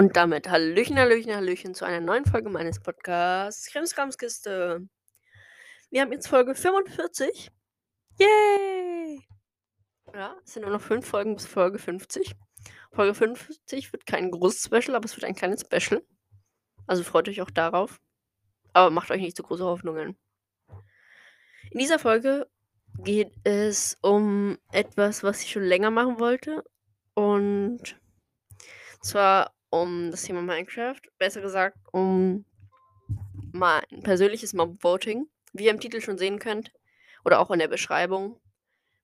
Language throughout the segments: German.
Und damit Hallöchen, Hallöchen, Hallöchen zu einer neuen Folge meines Podcasts Krimskramskiste. Wir haben jetzt Folge 45. Yay! Ja, es sind nur noch fünf Folgen bis Folge 50. Folge 50 wird kein großes Special, aber es wird ein kleines Special. Also freut euch auch darauf. Aber macht euch nicht zu große Hoffnungen. In dieser Folge geht es um etwas, was ich schon länger machen wollte. Und zwar um das Thema Minecraft. Besser gesagt, um mein persönliches Mob-Voting. Wie ihr im Titel schon sehen könnt, oder auch in der Beschreibung,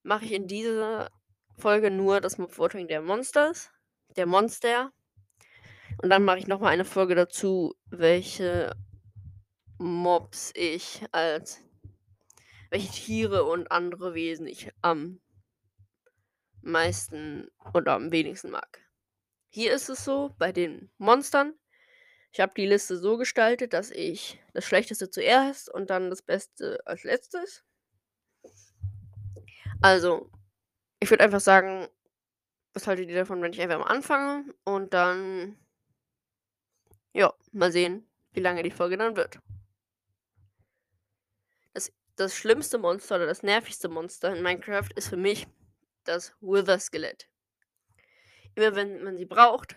mache ich in dieser Folge nur das Mob-Voting der Monsters, der Monster. Und dann mache ich nochmal eine Folge dazu, welche Mobs ich als welche Tiere und andere Wesen ich am meisten oder am wenigsten mag. Hier ist es so, bei den Monstern, ich habe die Liste so gestaltet, dass ich das Schlechteste zuerst und dann das Beste als letztes. Also, ich würde einfach sagen, was haltet ihr davon, wenn ich einfach mal anfange und dann, ja, mal sehen, wie lange die Folge dann wird. Das, das schlimmste Monster oder das nervigste Monster in Minecraft ist für mich das Wither-Skelett. Immer wenn man sie braucht,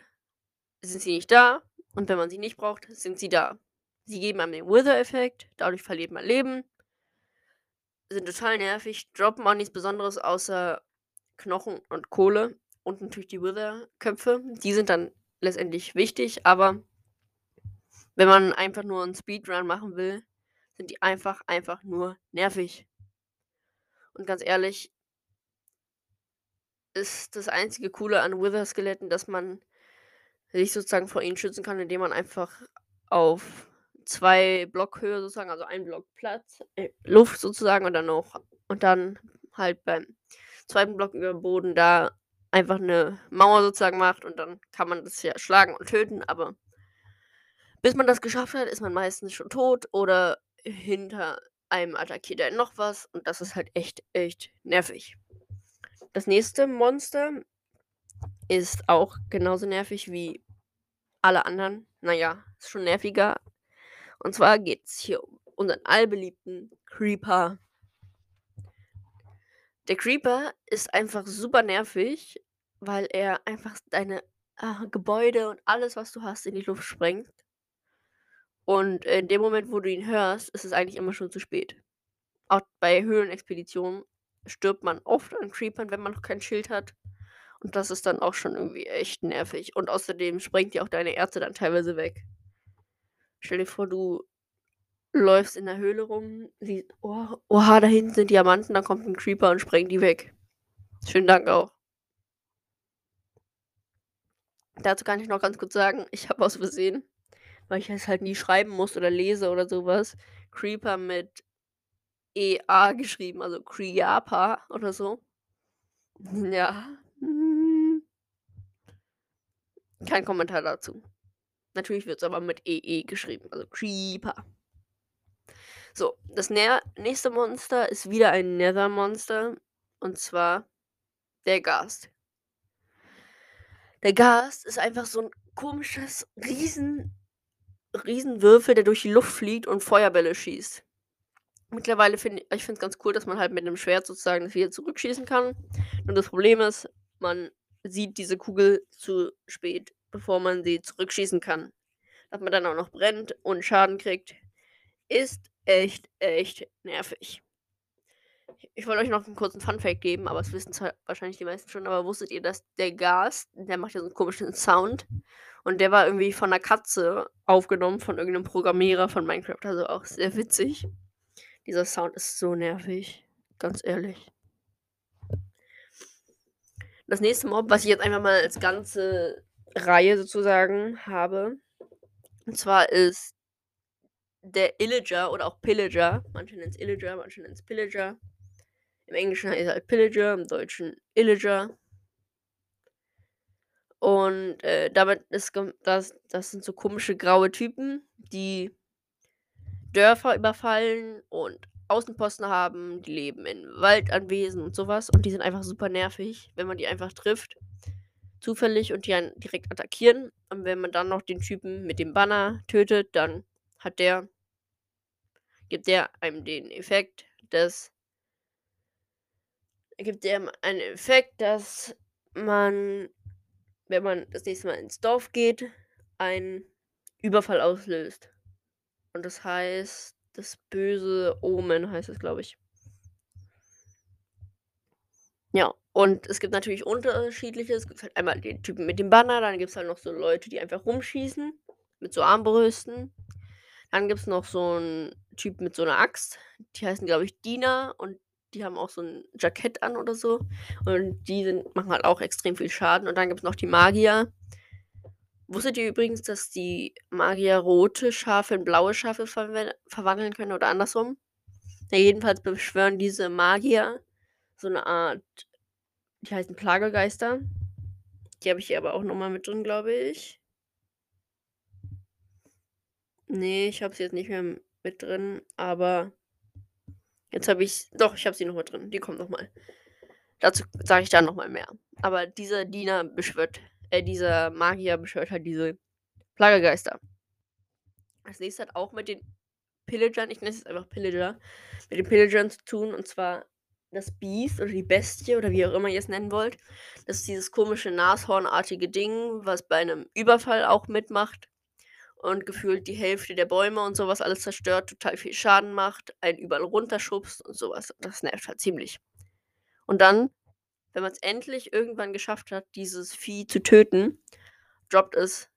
sind sie nicht da. Und wenn man sie nicht braucht, sind sie da. Sie geben einem den Wither-Effekt, dadurch verliert man Leben. Sind total nervig, droppen auch nichts Besonderes außer Knochen und Kohle. Und natürlich die Wither-Köpfe. Die sind dann letztendlich wichtig, aber wenn man einfach nur einen Speedrun machen will, sind die einfach, einfach nur nervig. Und ganz ehrlich, ist das einzige Coole an Wither-Skeletten, dass man sich sozusagen vor ihnen schützen kann, indem man einfach auf zwei Blockhöhe sozusagen, also ein Block Platz, äh, Luft sozusagen und dann noch und dann halt beim zweiten Block über dem Boden da einfach eine Mauer sozusagen macht und dann kann man das ja schlagen und töten, aber bis man das geschafft hat, ist man meistens schon tot oder hinter einem attackiert er noch was und das ist halt echt, echt nervig. Das nächste Monster ist auch genauso nervig wie alle anderen. Naja, ist schon nerviger. Und zwar geht es hier um unseren allbeliebten Creeper. Der Creeper ist einfach super nervig, weil er einfach deine äh, Gebäude und alles, was du hast, in die Luft sprengt. Und in dem Moment, wo du ihn hörst, ist es eigentlich immer schon zu spät. Auch bei Höhlenexpeditionen stirbt man oft an Creepern, wenn man noch kein Schild hat. Und das ist dann auch schon irgendwie echt nervig. Und außerdem sprengt dir auch deine Ärzte dann teilweise weg. Stell dir vor, du läufst in der Höhle rum, siehst, oh, oha, da hinten sind Diamanten, dann kommt ein Creeper und sprengt die weg. Schönen Dank auch. Dazu kann ich noch ganz kurz sagen, ich habe aus Versehen, weil ich es halt nie schreiben muss oder lese oder sowas, Creeper mit EA geschrieben, also Creapa oder so. Ja. Hm. Kein Kommentar dazu. Natürlich wird es aber mit EE geschrieben, also Creeper. So, das nächste Monster ist wieder ein Nether-Monster. Und zwar der Gast. Der Gast ist einfach so ein komisches Riesen, Riesenwürfel, der durch die Luft fliegt und Feuerbälle schießt. Mittlerweile finde ich finde es ganz cool, dass man halt mit einem Schwert sozusagen das wieder zurückschießen kann. Nur das Problem ist, man sieht diese Kugel zu spät, bevor man sie zurückschießen kann. Dass man dann auch noch brennt und Schaden kriegt, ist echt, echt nervig. Ich wollte euch noch einen kurzen Funfact geben, aber das wissen zwar wahrscheinlich die meisten schon, aber wusstet ihr, dass der Gas, der macht ja so einen komischen Sound und der war irgendwie von einer Katze aufgenommen, von irgendeinem Programmierer von Minecraft, also auch sehr witzig. Dieser Sound ist so nervig. Ganz ehrlich. Das nächste Mob, was ich jetzt einfach mal als ganze Reihe sozusagen habe, und zwar ist der Illager oder auch Pillager. Manche nennen es Illager, manche nennen es Pillager. Im Englischen heißt er halt Pillager, im Deutschen Illager. Und äh, damit ist das, das sind so komische graue Typen, die Dörfer überfallen und Außenposten haben, die leben in Waldanwesen und sowas und die sind einfach super nervig, wenn man die einfach trifft. zufällig und die einen direkt attackieren. Und wenn man dann noch den Typen mit dem Banner tötet, dann hat der gibt der einem den Effekt, dass gibt der einen Effekt, dass man, wenn man das nächste Mal ins Dorf geht, einen Überfall auslöst. Und das heißt, das böse Omen heißt es, glaube ich. Ja, und es gibt natürlich unterschiedliche. Es gibt halt einmal den Typen mit dem Banner, dann gibt es halt noch so Leute, die einfach rumschießen mit so Armbrüsten. Dann gibt es noch so einen Typ mit so einer Axt. Die heißen, glaube ich, Diener und die haben auch so ein Jackett an oder so. Und die sind, machen halt auch extrem viel Schaden. Und dann gibt es noch die Magier. Wusstet ihr übrigens, dass die Magier rote Schafe in blaue Schafe verwe- verwandeln können oder andersrum? Ja, jedenfalls beschwören diese Magier so eine Art, die heißen Plagegeister. Die habe ich hier aber auch nochmal mit drin, glaube ich. Nee, ich habe sie jetzt nicht mehr mit drin, aber jetzt habe ich, doch, ich habe sie noch mit drin. Die kommt nochmal. Dazu sage ich dann nochmal mehr. Aber dieser Diener beschwört, äh, dieser Magier beschwört halt diese Plagegeister. Als nächstes hat auch mit den Pillagern, ich nenne es jetzt einfach Pillager, mit den Pillagern zu tun. Und zwar das Beast oder die Bestie oder wie auch immer ihr es nennen wollt. Das ist dieses komische Nashornartige Ding, was bei einem Überfall auch mitmacht und gefühlt die Hälfte der Bäume und sowas alles zerstört, total viel Schaden macht, einen überall runterschubst und sowas. Das nervt halt ziemlich. Und dann, wenn man es endlich irgendwann geschafft hat, dieses Vieh zu töten, droppt es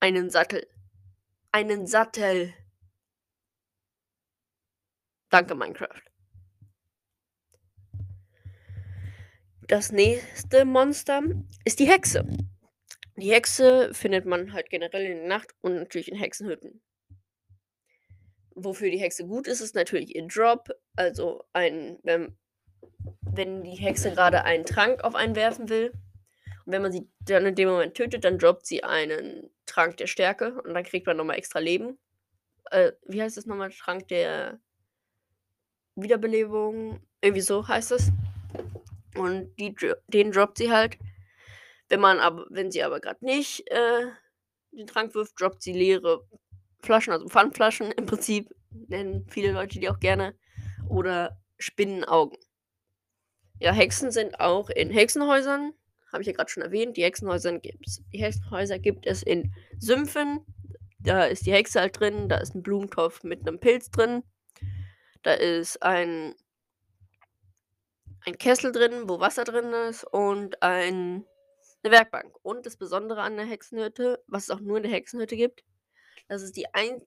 einen Sattel. Einen Sattel. Danke, Minecraft. Das nächste Monster ist die Hexe. Die Hexe findet man halt generell in der Nacht und natürlich in Hexenhütten. Wofür die Hexe gut ist, ist natürlich ihr Drop. Also ein, wenn, wenn die Hexe gerade einen Trank auf einen werfen will. Und wenn man sie dann in dem Moment tötet, dann droppt sie einen Trank der Stärke und dann kriegt man nochmal extra Leben. Äh, wie heißt das nochmal? Trank der Wiederbelebung. Irgendwie so heißt es. Und die, den droppt sie halt. Wenn man aber, wenn sie aber gerade nicht äh, den Trank wirft, droppt sie leere Flaschen, also Pfandflaschen im Prinzip, nennen viele Leute die auch gerne. Oder Spinnenaugen. Ja, Hexen sind auch in Hexenhäusern, habe ich ja gerade schon erwähnt. Die Hexenhäuser gibt's. Die Hexenhäuser gibt es in Sümpfen. Da ist die Hexe halt drin, da ist ein Blumentopf mit einem Pilz drin. Da ist ein, ein Kessel drin, wo Wasser drin ist und ein, eine Werkbank. Und das Besondere an der Hexenhütte, was es auch nur in der Hexenhütte gibt, das ist die ein,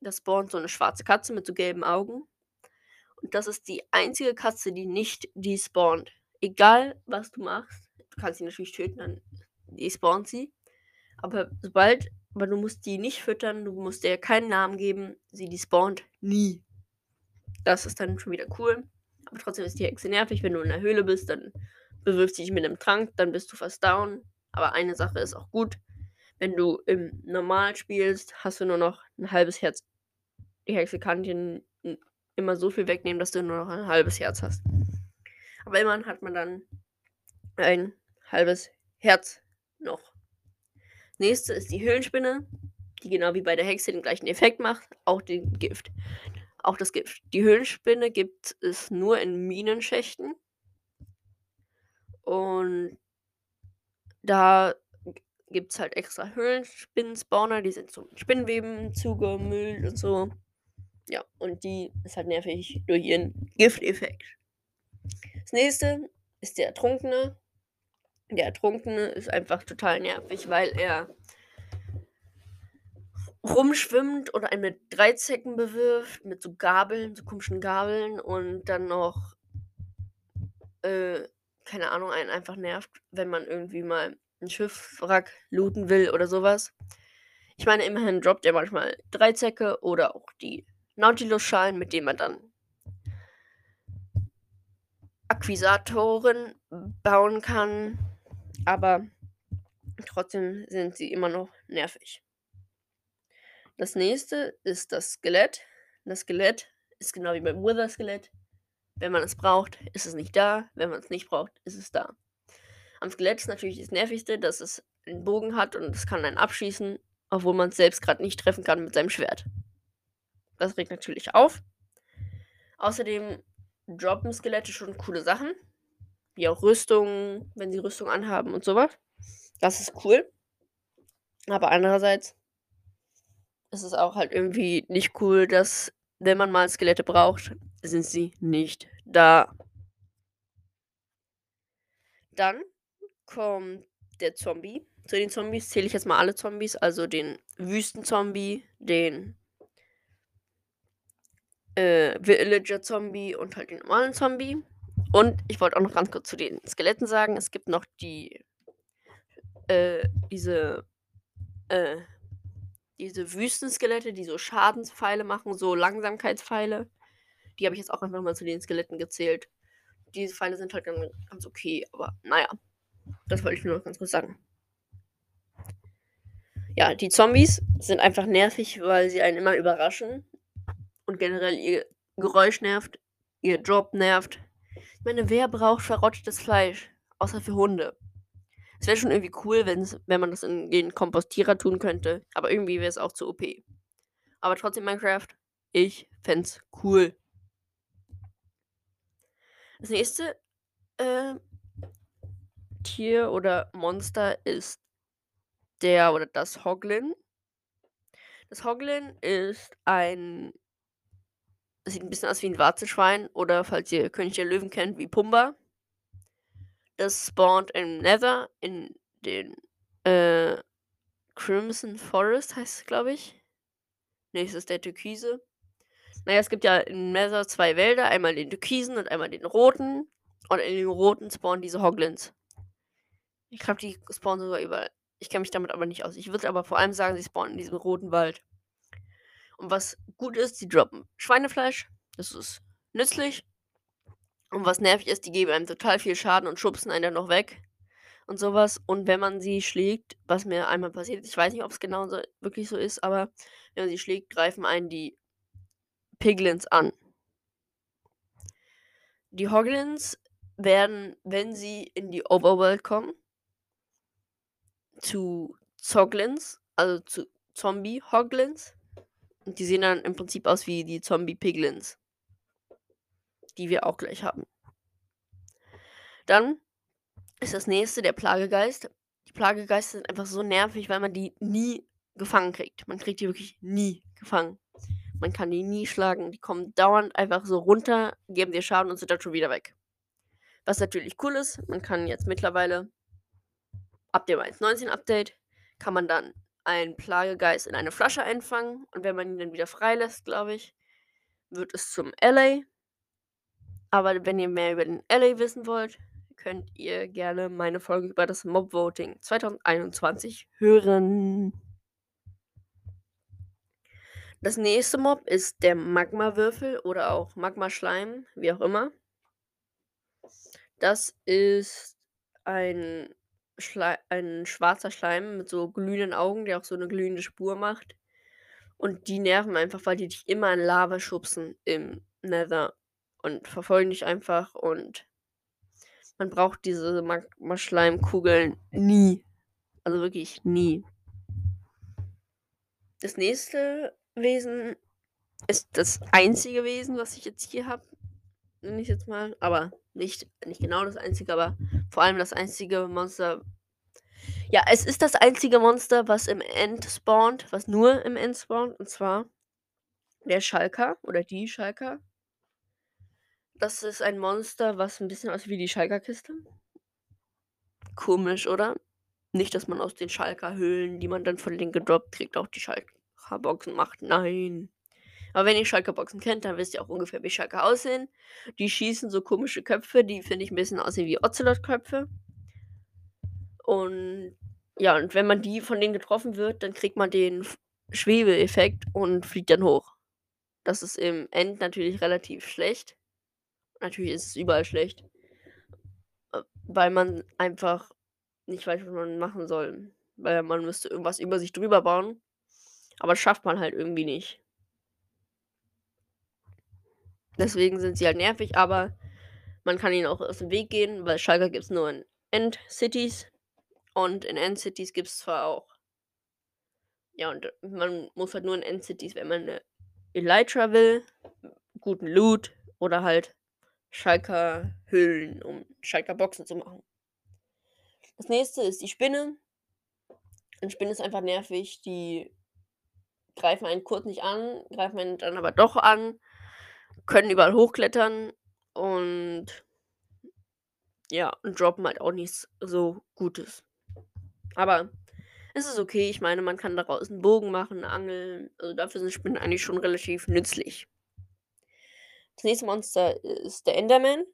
das spawnt so eine schwarze Katze mit so gelben Augen. Und das ist die einzige Katze, die nicht despawnt. Egal, was du machst, du kannst sie natürlich töten, dann despawnt sie. Aber sobald, aber du musst die nicht füttern, du musst ihr keinen Namen geben, sie despawnt nie. Das ist dann schon wieder cool. Aber trotzdem ist die Hexe nervig, wenn du in der Höhle bist, dann bewirft sie dich mit einem Trank, dann bist du fast down. Aber eine Sache ist auch gut. Wenn du im Normal spielst, hast du nur noch ein halbes Herz. Die Hexe kann dir immer so viel wegnehmen, dass du nur noch ein halbes Herz hast. Aber immerhin hat man dann ein halbes Herz noch. Nächste ist die Höhlenspinne, die genau wie bei der Hexe den gleichen Effekt macht, auch den Gift. Auch das Gift. Die Höhlenspinne gibt es nur in Minenschächten. Und da gibt es halt extra Höhlenspinnen-Spawner, die sind so mit Spinnweben zugemüllt und so. Ja, und die ist halt nervig durch ihren Gifteffekt. Das nächste ist der Ertrunkene. Der Ertrunkene ist einfach total nervig, weil er rumschwimmt oder einen mit Dreizecken bewirft, mit so Gabeln, so komischen Gabeln und dann noch, äh, keine Ahnung, einen einfach nervt, wenn man irgendwie mal ein Schiffwrack looten will oder sowas. Ich meine, immerhin droppt er manchmal Dreizecke oder auch die Nautilus-Schalen, mit denen man dann Akquisatoren bauen kann. Aber trotzdem sind sie immer noch nervig. Das nächste ist das Skelett. Das Skelett ist genau wie beim Wither-Skelett. Wenn man es braucht, ist es nicht da. Wenn man es nicht braucht, ist es da. Am Skelett ist natürlich das Nervigste, dass es einen Bogen hat und es kann einen abschießen, obwohl man es selbst gerade nicht treffen kann mit seinem Schwert. Das regt natürlich auf. Außerdem droppen Skelette schon coole Sachen, wie auch Rüstungen, wenn sie Rüstung anhaben und sowas. Das ist cool. Aber andererseits ist es auch halt irgendwie nicht cool, dass, wenn man mal Skelette braucht, sind sie nicht da. Dann kommt der Zombie. Zu den Zombies zähle ich jetzt mal alle Zombies, also den Wüstenzombie, den äh, Villager-Zombie und halt den normalen Zombie. Und ich wollte auch noch ganz kurz zu den Skeletten sagen, es gibt noch die, äh, diese, äh, diese Wüstenskelette, die so Schadenspfeile machen, so Langsamkeitspfeile. Die habe ich jetzt auch einfach mal zu den Skeletten gezählt. Diese Pfeile sind halt ganz, ganz okay, aber naja. Das wollte ich nur noch ganz kurz sagen. Ja, die Zombies sind einfach nervig, weil sie einen immer überraschen. Generell ihr Geräusch nervt, ihr Job nervt. Ich meine, wer braucht verrottetes Fleisch? Außer für Hunde. Es wäre schon irgendwie cool, wenn's, wenn man das in den Kompostierer tun könnte. Aber irgendwie wäre es auch zu OP. Aber trotzdem Minecraft, ich fände es cool. Das nächste äh, Tier oder Monster ist der oder das Hoglin. Das Hoglin ist ein. Sieht ein bisschen aus wie ein Warzenschwein oder falls ihr König der Löwen kennt, wie Pumba. Das spawnt im Nether in den äh, Crimson Forest heißt es, glaube ich. Nächstes der Türkise. Naja, es gibt ja in Nether zwei Wälder, einmal den Türkisen und einmal den roten. Und in den roten spawnen diese Hoglins. Ich glaube, die spawnen sogar überall. Ich kenne mich damit aber nicht aus. Ich würde aber vor allem sagen, sie spawnen in diesem roten Wald. Und was gut ist, sie droppen Schweinefleisch. Das ist nützlich. Und was nervig ist, die geben einem total viel Schaden und schubsen einen dann noch weg. Und sowas. Und wenn man sie schlägt, was mir einmal passiert, ich weiß nicht, ob es genau so, wirklich so ist, aber wenn man sie schlägt, greifen einen die Piglins an. Die Hoglins werden, wenn sie in die Overworld kommen, zu Zoglins, also zu Zombie-Hoglins. Und die sehen dann im Prinzip aus wie die Zombie-Piglins. Die wir auch gleich haben. Dann ist das nächste der Plagegeist. Die Plagegeister sind einfach so nervig, weil man die nie gefangen kriegt. Man kriegt die wirklich nie gefangen. Man kann die nie schlagen. Die kommen dauernd einfach so runter, geben dir Schaden und sind dann schon wieder weg. Was natürlich cool ist, man kann jetzt mittlerweile ab dem 1.19 Update kann man dann einen Plagegeist in eine Flasche einfangen und wenn man ihn dann wieder freilässt, glaube ich, wird es zum LA. Aber wenn ihr mehr über den LA wissen wollt, könnt ihr gerne meine Folge über das Mob Voting 2021 hören. Das nächste Mob ist der Magma-Würfel oder auch Magma-Schleim, wie auch immer. Das ist ein, Schle ein schwarzer Schleim mit so glühenden Augen, der auch so eine glühende Spur macht. Und die nerven einfach, weil die dich immer in Lava schubsen im Nether und verfolgen dich einfach und man braucht diese Magma-Schleimkugeln nie. Also wirklich nie. Das nächste Wesen ist das einzige Wesen, was ich jetzt hier habe. Nenne ich jetzt mal. Aber nicht, nicht genau das einzige, aber vor allem das einzige Monster. Ja, es ist das einzige Monster, was im End spawnt, was nur im End spawnt. Und zwar der Schalker oder die Schalker. Das ist ein Monster, was ein bisschen aussieht wie die Schalker-Kiste. Komisch, oder? Nicht, dass man aus den Schalker-Höhlen, die man dann von denen gedroppt kriegt, auch die Schalker-Boxen macht. Nein. Aber wenn ihr Schalker-Boxen kennt, dann wisst ihr auch ungefähr, wie Schalker aussehen. Die schießen so komische Köpfe, die finde ich ein bisschen aussehen wie Ocelot-Köpfe. Und ja, und wenn man die von denen getroffen wird, dann kriegt man den Schwebeeffekt und fliegt dann hoch. Das ist im End natürlich relativ schlecht. Natürlich ist es überall schlecht. Äh, weil man einfach nicht weiß, was man machen soll. Weil man müsste irgendwas über sich drüber bauen. Aber das schafft man halt irgendwie nicht. Deswegen sind sie halt nervig, aber man kann ihnen auch aus dem Weg gehen, weil Schalker gibt es nur in End-Cities. Und in End-Cities gibt es zwar auch. Ja, und man muss halt nur in End-Cities, wenn man eine Elytra will, guten Loot oder halt Schalker Hüllen, um Schalker Boxen zu machen. Das nächste ist die Spinne. Eine Spinne ist einfach nervig. Die greifen einen kurz nicht an, greifen einen dann aber doch an, können überall hochklettern und ja, und droppen halt auch nichts so Gutes. Aber es ist okay. Ich meine, man kann daraus einen Bogen machen, angeln. Also dafür sind Spinnen eigentlich schon relativ nützlich. Das nächste Monster ist der Enderman.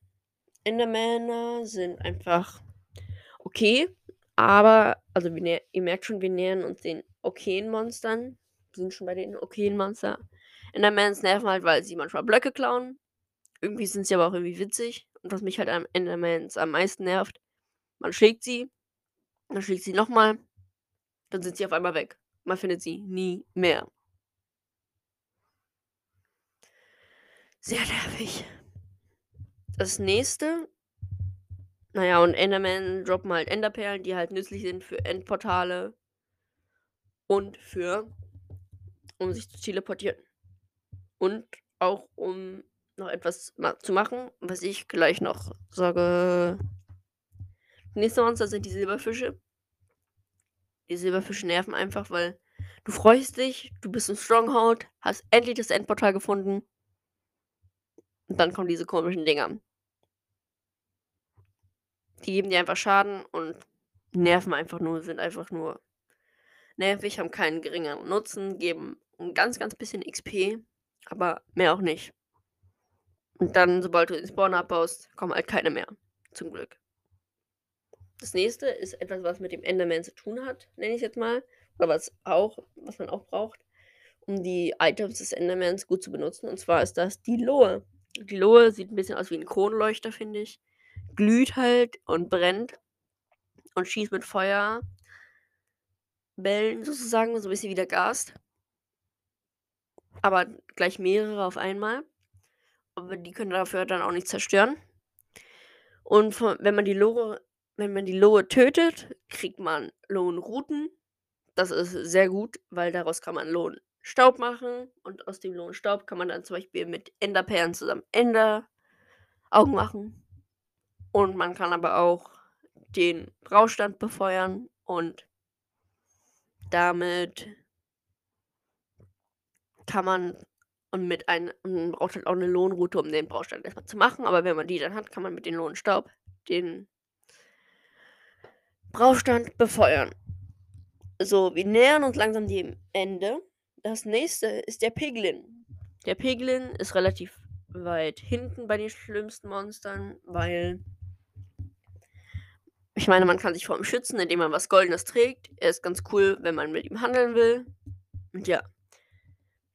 Endermänner sind einfach okay. Aber, also wir ihr merkt schon, wir nähern uns den okayen Monstern. Wir sind schon bei den okayen Monster. Endermans nerven halt, weil sie manchmal Blöcke klauen. Irgendwie sind sie aber auch irgendwie witzig. Und was mich halt am Endermans am meisten nervt, man schlägt sie, dann schlägt sie nochmal, dann sind sie auf einmal weg. Man findet sie nie mehr. Sehr nervig. Das nächste. Naja, und Enderman droppen halt Enderperlen, die halt nützlich sind für Endportale und für, um sich zu teleportieren. Und auch um noch etwas ma zu machen, was ich gleich noch sage. Nächste Monster sind die Silberfische. Die Silberfische nerven einfach, weil du freust dich, du bist im Stronghold, hast endlich das Endportal gefunden. Und dann kommen diese komischen Dinger. Die geben dir einfach Schaden und nerven einfach nur, sind einfach nur nervig, haben keinen geringeren Nutzen, geben ein ganz, ganz bisschen XP, aber mehr auch nicht. Und dann, sobald du den Spawn abbaust, kommen halt keine mehr. Zum Glück. Das nächste ist etwas, was mit dem Enderman zu tun hat, nenne ich es jetzt mal. Oder was auch, was man auch braucht, um die Items des Endermans gut zu benutzen. Und zwar ist das die Lohe. Die Lohe sieht ein bisschen aus wie ein Kronleuchter, finde ich. Glüht halt und brennt und schießt mit Feuerbällen sozusagen, so ein bisschen wie der Gast. Aber gleich mehrere auf einmal. Aber die können dafür dann auch nicht zerstören. Und von, wenn man die Lohe wenn man die Lohe tötet, kriegt man Lohnruten. Das ist sehr gut, weil daraus kann man Lohnstaub machen. Und aus dem Lohnstaub kann man dann zum Beispiel mit Enderperlen zusammen Enderaugen machen. Und man kann aber auch den Braustand befeuern und damit kann man und mit einem man braucht halt auch eine Lohnroute, um den Braustand erstmal zu machen. Aber wenn man die dann hat, kann man mit dem Lohnstaub den Braustand befeuern. So, wir nähern uns langsam dem Ende. Das nächste ist der Piglin. Der Piglin ist relativ weit hinten bei den schlimmsten Monstern, weil ich meine, man kann sich vor ihm schützen, indem man was Goldenes trägt. Er ist ganz cool, wenn man mit ihm handeln will. Und ja.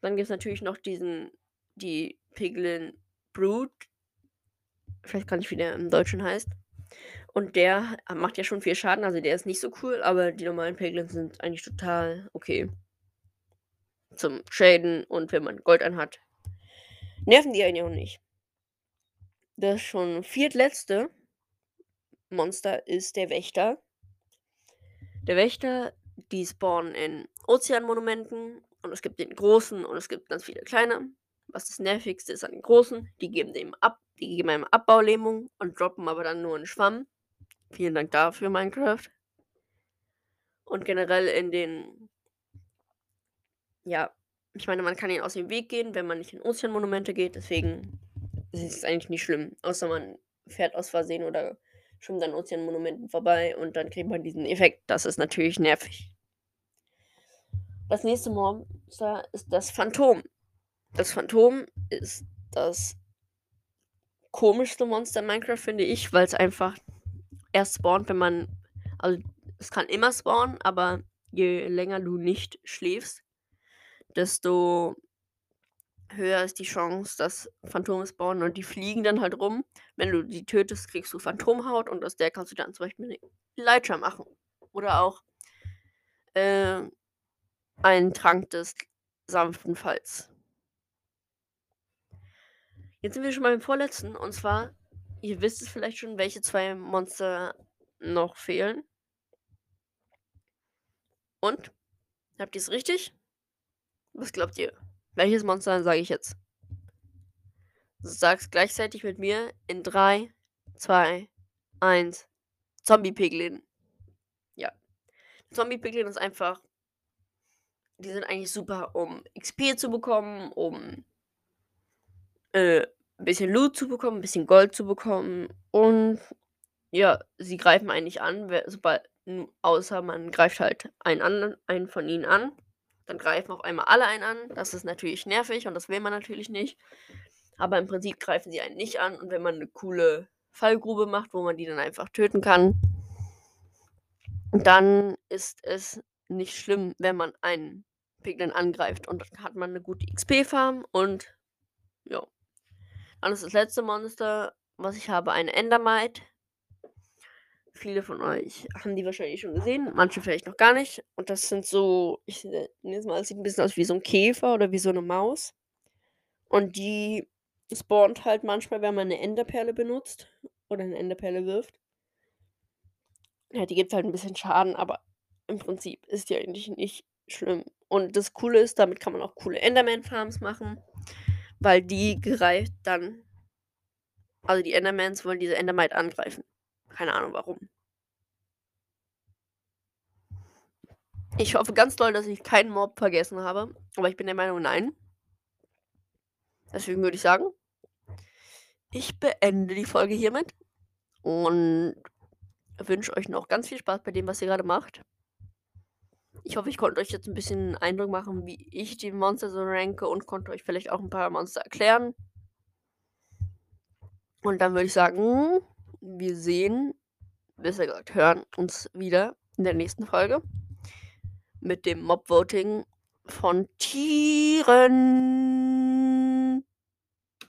Dann gibt es natürlich noch diesen, die Piglin Brood. Vielleicht kann ich, wie der im Deutschen heißt. Und der macht ja schon viel Schaden, also der ist nicht so cool, aber die normalen Piglins sind eigentlich total okay. Zum Schäden und wenn man Gold anhat, nerven die einen auch nicht. Das schon viertletzte Monster ist der Wächter. Der Wächter, die spawnen in Ozeanmonumenten und es gibt den großen und es gibt ganz viele kleine. Was das nervigste ist an den großen, die geben dem ab, die geben einem Abbaulähmung und droppen aber dann nur einen Schwamm. Vielen Dank dafür, Minecraft. Und generell in den. Ja, ich meine, man kann ihn aus dem Weg gehen, wenn man nicht in Ozeanmonumente geht. Deswegen ist es eigentlich nicht schlimm. Außer man fährt aus Versehen oder schwimmt an Ozeanmonumenten vorbei und dann kriegt man diesen Effekt. Das ist natürlich nervig. Das nächste Monster ist das Phantom. Das Phantom ist das komischste Monster in Minecraft, finde ich, weil es einfach erst spawnt, wenn man. Also, es kann immer spawnen, aber je länger du nicht schläfst, desto höher ist die Chance, dass Phantome spawnen und die fliegen dann halt rum. Wenn du die tötest, kriegst du Phantomhaut und aus der kannst du dann zum Beispiel eine Elytra machen. Oder auch äh, einen Trank des sanften Falls. Jetzt sind wir schon beim vorletzten und zwar Ihr wisst es vielleicht schon, welche zwei Monster noch fehlen. Und? Habt ihr es richtig? Was glaubt ihr? Welches Monster sage ich jetzt? Sag's gleichzeitig mit mir in 3, 2, 1. Zombie-Piglin. Ja. Zombie-Piglin ist einfach. Die sind eigentlich super, um XP zu bekommen, um äh, ein bisschen Loot zu bekommen, ein bisschen Gold zu bekommen. Und ja, sie greifen eigentlich an, sobald, außer man greift halt einen, anderen, einen von ihnen an. Dann greifen auf einmal alle einen an. Das ist natürlich nervig und das will man natürlich nicht. Aber im Prinzip greifen sie einen nicht an. Und wenn man eine coole Fallgrube macht, wo man die dann einfach töten kann, dann ist es nicht schlimm, wenn man einen Piglin angreift. Und dann hat man eine gute XP-Farm und ja. Dann ist das letzte Monster, was ich habe, eine Endermite. Viele von euch haben die wahrscheinlich schon gesehen, manche vielleicht noch gar nicht. Und das sind so, ich nenne es mal, es sieht ein bisschen aus wie so ein Käfer oder wie so eine Maus. Und die spawnt halt manchmal, wenn man eine Enderperle benutzt oder eine Enderperle wirft. Ja, die gibt halt ein bisschen Schaden, aber im Prinzip ist die eigentlich nicht schlimm. Und das Coole ist, damit kann man auch coole Enderman-Farms machen, weil die greift dann. Also die Endermans wollen diese Endermite angreifen. Keine Ahnung warum. Ich hoffe ganz doll, dass ich keinen Mob vergessen habe. Aber ich bin der Meinung, nein. Deswegen würde ich sagen, ich beende die Folge hiermit und wünsche euch noch ganz viel Spaß bei dem, was ihr gerade macht. Ich hoffe, ich konnte euch jetzt ein bisschen Eindruck machen, wie ich die Monster so ranke und konnte euch vielleicht auch ein paar Monster erklären. Und dann würde ich sagen, wir sehen, besser gesagt, hören uns wieder in der nächsten Folge mit dem Mob-Voting von Tieren.